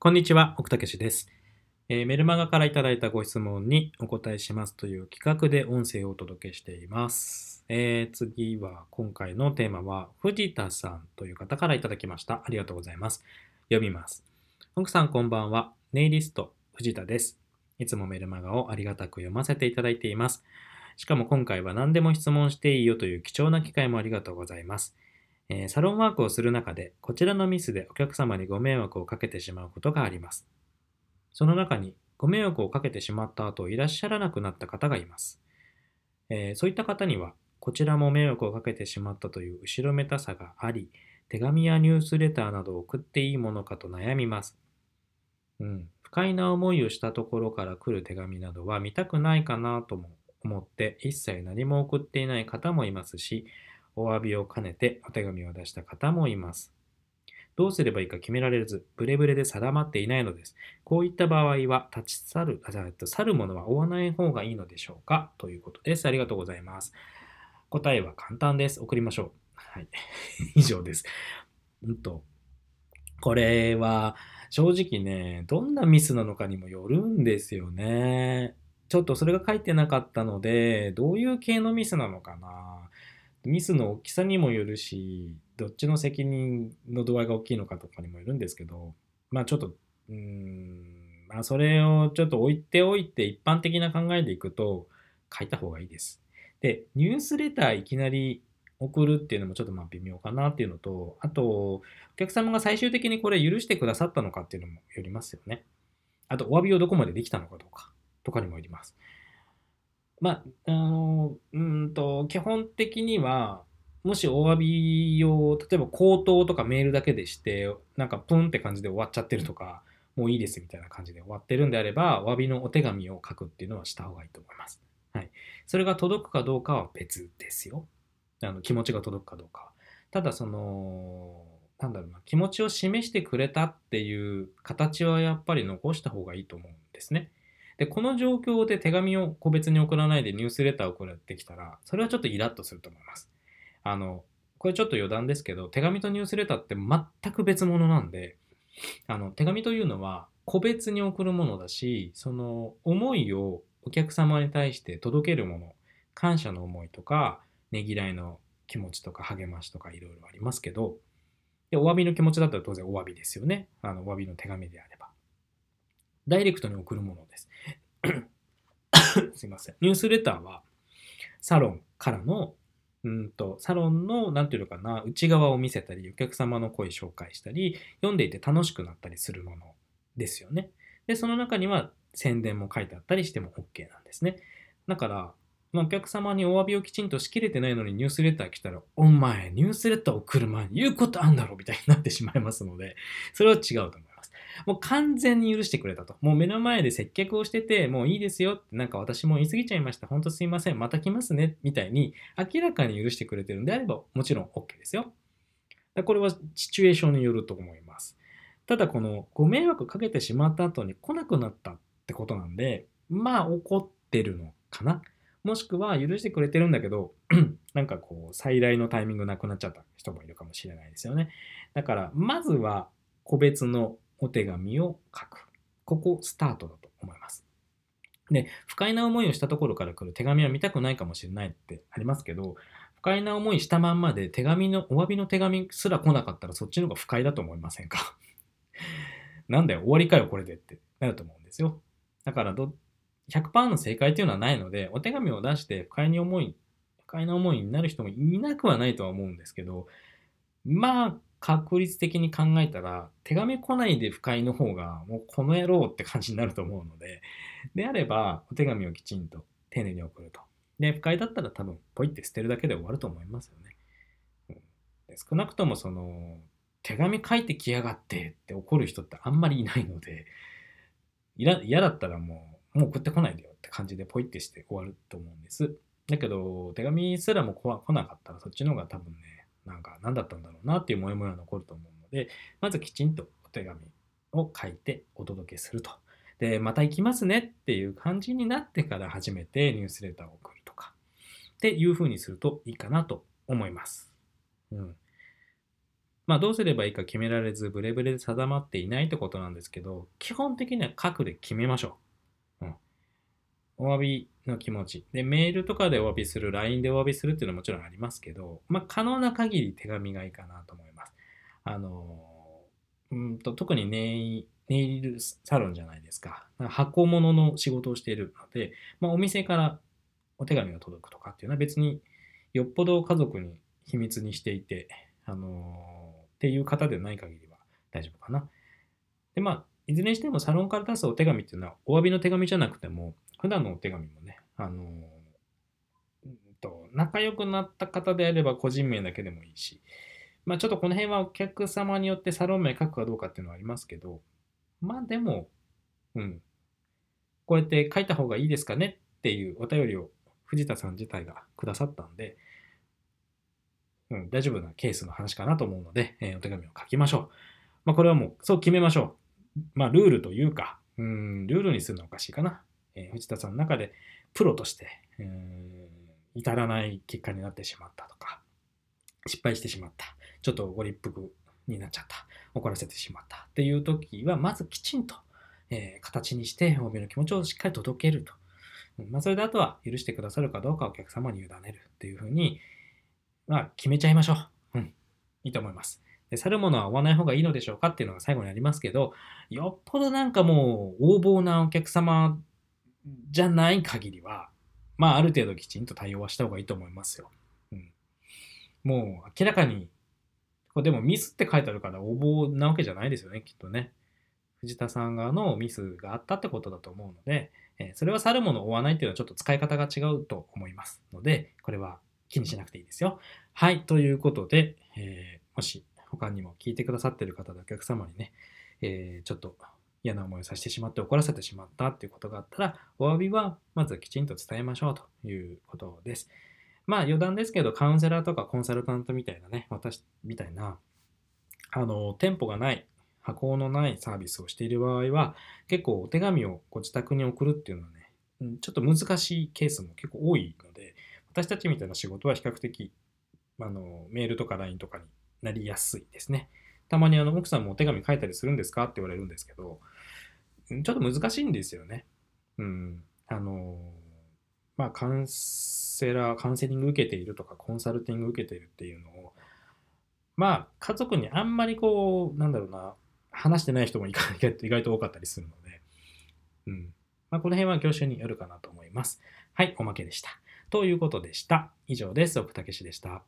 こんにちは、奥武です、えー、メルマガからいただいたご質問にお答えしますという企画で音声をお届けしています。えー、次は、今回のテーマは、藤田さんという方からいただきました。ありがとうございます。読みます。奥さんこんばんは。ネイリスト、藤田です。いつもメルマガをありがたく読ませていただいています。しかも今回は何でも質問していいよという貴重な機会もありがとうございます。えー、サロンワークをする中で、こちらのミスでお客様にご迷惑をかけてしまうことがあります。その中に、ご迷惑をかけてしまった後、いらっしゃらなくなった方がいます。えー、そういった方には、こちらも迷惑をかけてしまったという後ろめたさがあり、手紙やニュースレターなどを送っていいものかと悩みます。うん、不快な思いをしたところから来る手紙などは見たくないかなとも思って一切何も送っていない方もいますし、お詫びを兼ねてお手紙を出した方もいます。どうすればいいか決められず、ブレブレで定まっていないのです。こういった場合は、立ち去る、あ、去るものは追わない方がいいのでしょうか？ということです。ありがとうございます。答えは簡単です。送りましょう。はい。以上です。うんと、これは、正直ね、どんなミスなのかにもよるんですよね。ちょっとそれが書いてなかったので、どういう系のミスなのかな。ミスの大きさにもよるし、どっちの責任の度合いが大きいのかとかにもよるんですけど、まあちょっと、うん、まあそれをちょっと置いておいて一般的な考えでいくと書いた方がいいです。で、ニュースレターいきなり送るっていうのもちょっとまあ微妙かなっていうのと、あと、お客様が最終的にこれ許してくださったのかっていうのもよりますよね。あと、お詫びをどこまでできたのかどうかとかにもよります。まあ、あの、うんと、基本的には、もしお詫びを、例えば口頭とかメールだけでして、なんかプンって感じで終わっちゃってるとか、もういいですみたいな感じで終わってるんであれば、お詫びのお手紙を書くっていうのはした方がいいと思います。はい。それが届くかどうかは別ですよ。あの気持ちが届くかどうかは。ただ、その、なんだろうな、気持ちを示してくれたっていう形はやっぱり残した方がいいと思うんですね。で、この状況で手紙を個別に送らないでニュースレターを送られてきたら、それはちょっとイラッとすると思います。あの、これちょっと余談ですけど、手紙とニュースレターって全く別物なんで、あの、手紙というのは個別に送るものだし、その思いをお客様に対して届けるもの、感謝の思いとか、ねぎらいの気持ちとか励ましとかいろいろありますけど、で、お詫びの気持ちだったら当然お詫びですよね。あの、お詫びの手紙であれば。ダイレクトに送るものです。すいません。ニュースレターは、サロンからの、うんと、サロンの、なんていうのかな、内側を見せたり、お客様の声紹介したり、読んでいて楽しくなったりするものですよね。で、その中には宣伝も書いてあったりしても OK なんですね。だから、まあ、お客様にお詫びをきちんとしきれてないのにニュースレター来たら、お前、ニュースレターを送る前に言うことあんだろみたいになってしまいますので、それは違うと思います。もう完全に許してくれたと。もう目の前で接客をしてて、もういいですよって、なんか私も言い過ぎちゃいました。ほんとすいません。また来ますね。みたいに、明らかに許してくれてるんであれば、もちろん OK ですよ。だこれはシチュエーションによると思います。ただ、このご迷惑かけてしまった後に来なくなったってことなんで、まあ怒ってるのかな。もしくは許してくれてるんだけど、なんかこう、最大のタイミングなくなっちゃった人もいるかもしれないですよね。だから、まずは個別のお手紙を書く。ここスタートだと思います。で、不快な思いをしたところから来る手紙は見たくないかもしれないってありますけど、不快な思いしたまんまで手紙の、お詫びの手紙すら来なかったらそっちの方が不快だと思いませんか？なんだよ、終わりかよ、これでってなると思うんですよ。だからど、100%の正解というのはないので、お手紙を出して不快に思い、不快な思いになる人もいなくはないとは思うんですけど、まあ、確率的に考えたら、手紙来ないで不快の方が、もうこの野郎って感じになると思うので、であれば、お手紙をきちんと丁寧に送ると。で、不快だったら多分、ポイって捨てるだけで終わると思いますよね。うん、少なくとも、その、手紙書いてきやがってって怒る人ってあんまりいないので、嫌だったらもう、もう送ってこないでよって感じでポイってして終わると思うんです。だけど、手紙すらも来なかったらそっちの方が多分ね、なんか何だったんだろうなっていうモヤモヤ残ると思うので、まずきちんとお手紙を書いてお届けすると。で、また行きますねっていう感じになってから初めてニュースレターを送るとか、っていう風にするといいかなと思います。うん。まあどうすればいいか決められず、ブレブレで定まっていないってことなんですけど、基本的には書くで決めましょう。お詫びの気持ち。で、メールとかでお詫びする、LINE でお詫びするっていうのはもちろんありますけど、まあ可能な限り手紙がいいかなと思います。あの、うんと特にネイネイルサロンじゃないですか。箱物の仕事をしているので、まあ、お店からお手紙が届くとかっていうのは別によっぽど家族に秘密にしていて、あの、っていう方でない限りは大丈夫かな。で、まあ、いずれにしてもサロンから出すお手紙っていうのはお詫びの手紙じゃなくても、普段のお手紙もね、あのー、と仲良くなった方であれば個人名だけでもいいし、まあちょっとこの辺はお客様によってサロン名書くかどうかっていうのはありますけど、まあでも、うん。こうやって書いた方がいいですかねっていうお便りを藤田さん自体がくださったんで、うん、大丈夫なケースの話かなと思うので、えー、お手紙を書きましょう。まあこれはもうそう決めましょう。まあルールというか、うん、ルールにするのはおかしいかな。え、藤田さんの中でプロとして、うん、至らない結果になってしまったとか、失敗してしまった。ちょっとご立腹になっちゃった。怒らせてしまったっていう時は、まずきちんと、え、形にして、欧米の気持ちをしっかり届けると。まあ、それであとは許してくださるかどうかお客様に委ねるっていうふうに、まあ、決めちゃいましょう。うん。いいと思います。で、去るものは追わない方がいいのでしょうか？っていうのが最後にありますけど、よっぽどなんかもう横暴なお客様じゃない限りは、まあ、ある程度きちんと対応はした方がいいと思いますよ。うん。もう明らかにこれでもミスって書いてあるから応募なわけじゃないですよね、きっとね。藤田さん側のミスがあったってことだと思うので、えそれは去るものを追わないっていうのはちょっと使い方が違うと思いますので、これは気にしなくていいですよ。はい、ということで、えー、もし他にも聞いてくださってる方でお客様にね、えー、ちょっと嫌な思いをさせてしまって怒らせてしまったっていうことがあったら、お詫びはまずきちんと伝えましょうということです。まあ余談ですけど、カウンセラーとかコンサルタントみたいなね、私みたいな、あの、店舗がない、箱のないサービスをしている場合は、結構お手紙をご自宅に送るっていうのはね、ちょっと難しいケースも結構多いので、私たちみたいな仕事は比較的、あの、メールとか LINE とかになりやすいですね。たまにあの、奥さんもお手紙書いたりするんですか？って言われるんですけど、ちょっと難しいんですよね。うん。あの、まあ、カウンセラー、カウンセリング受けているとか、コンサルティング受けているっていうのを、まあ、家族にあんまりこう、なんだろうな、話してない人も意外 と多かったりするので、うん。まあ、この辺は業種によるかなと思います。はい、おまけでした。ということでした。以上です。奥武史でした。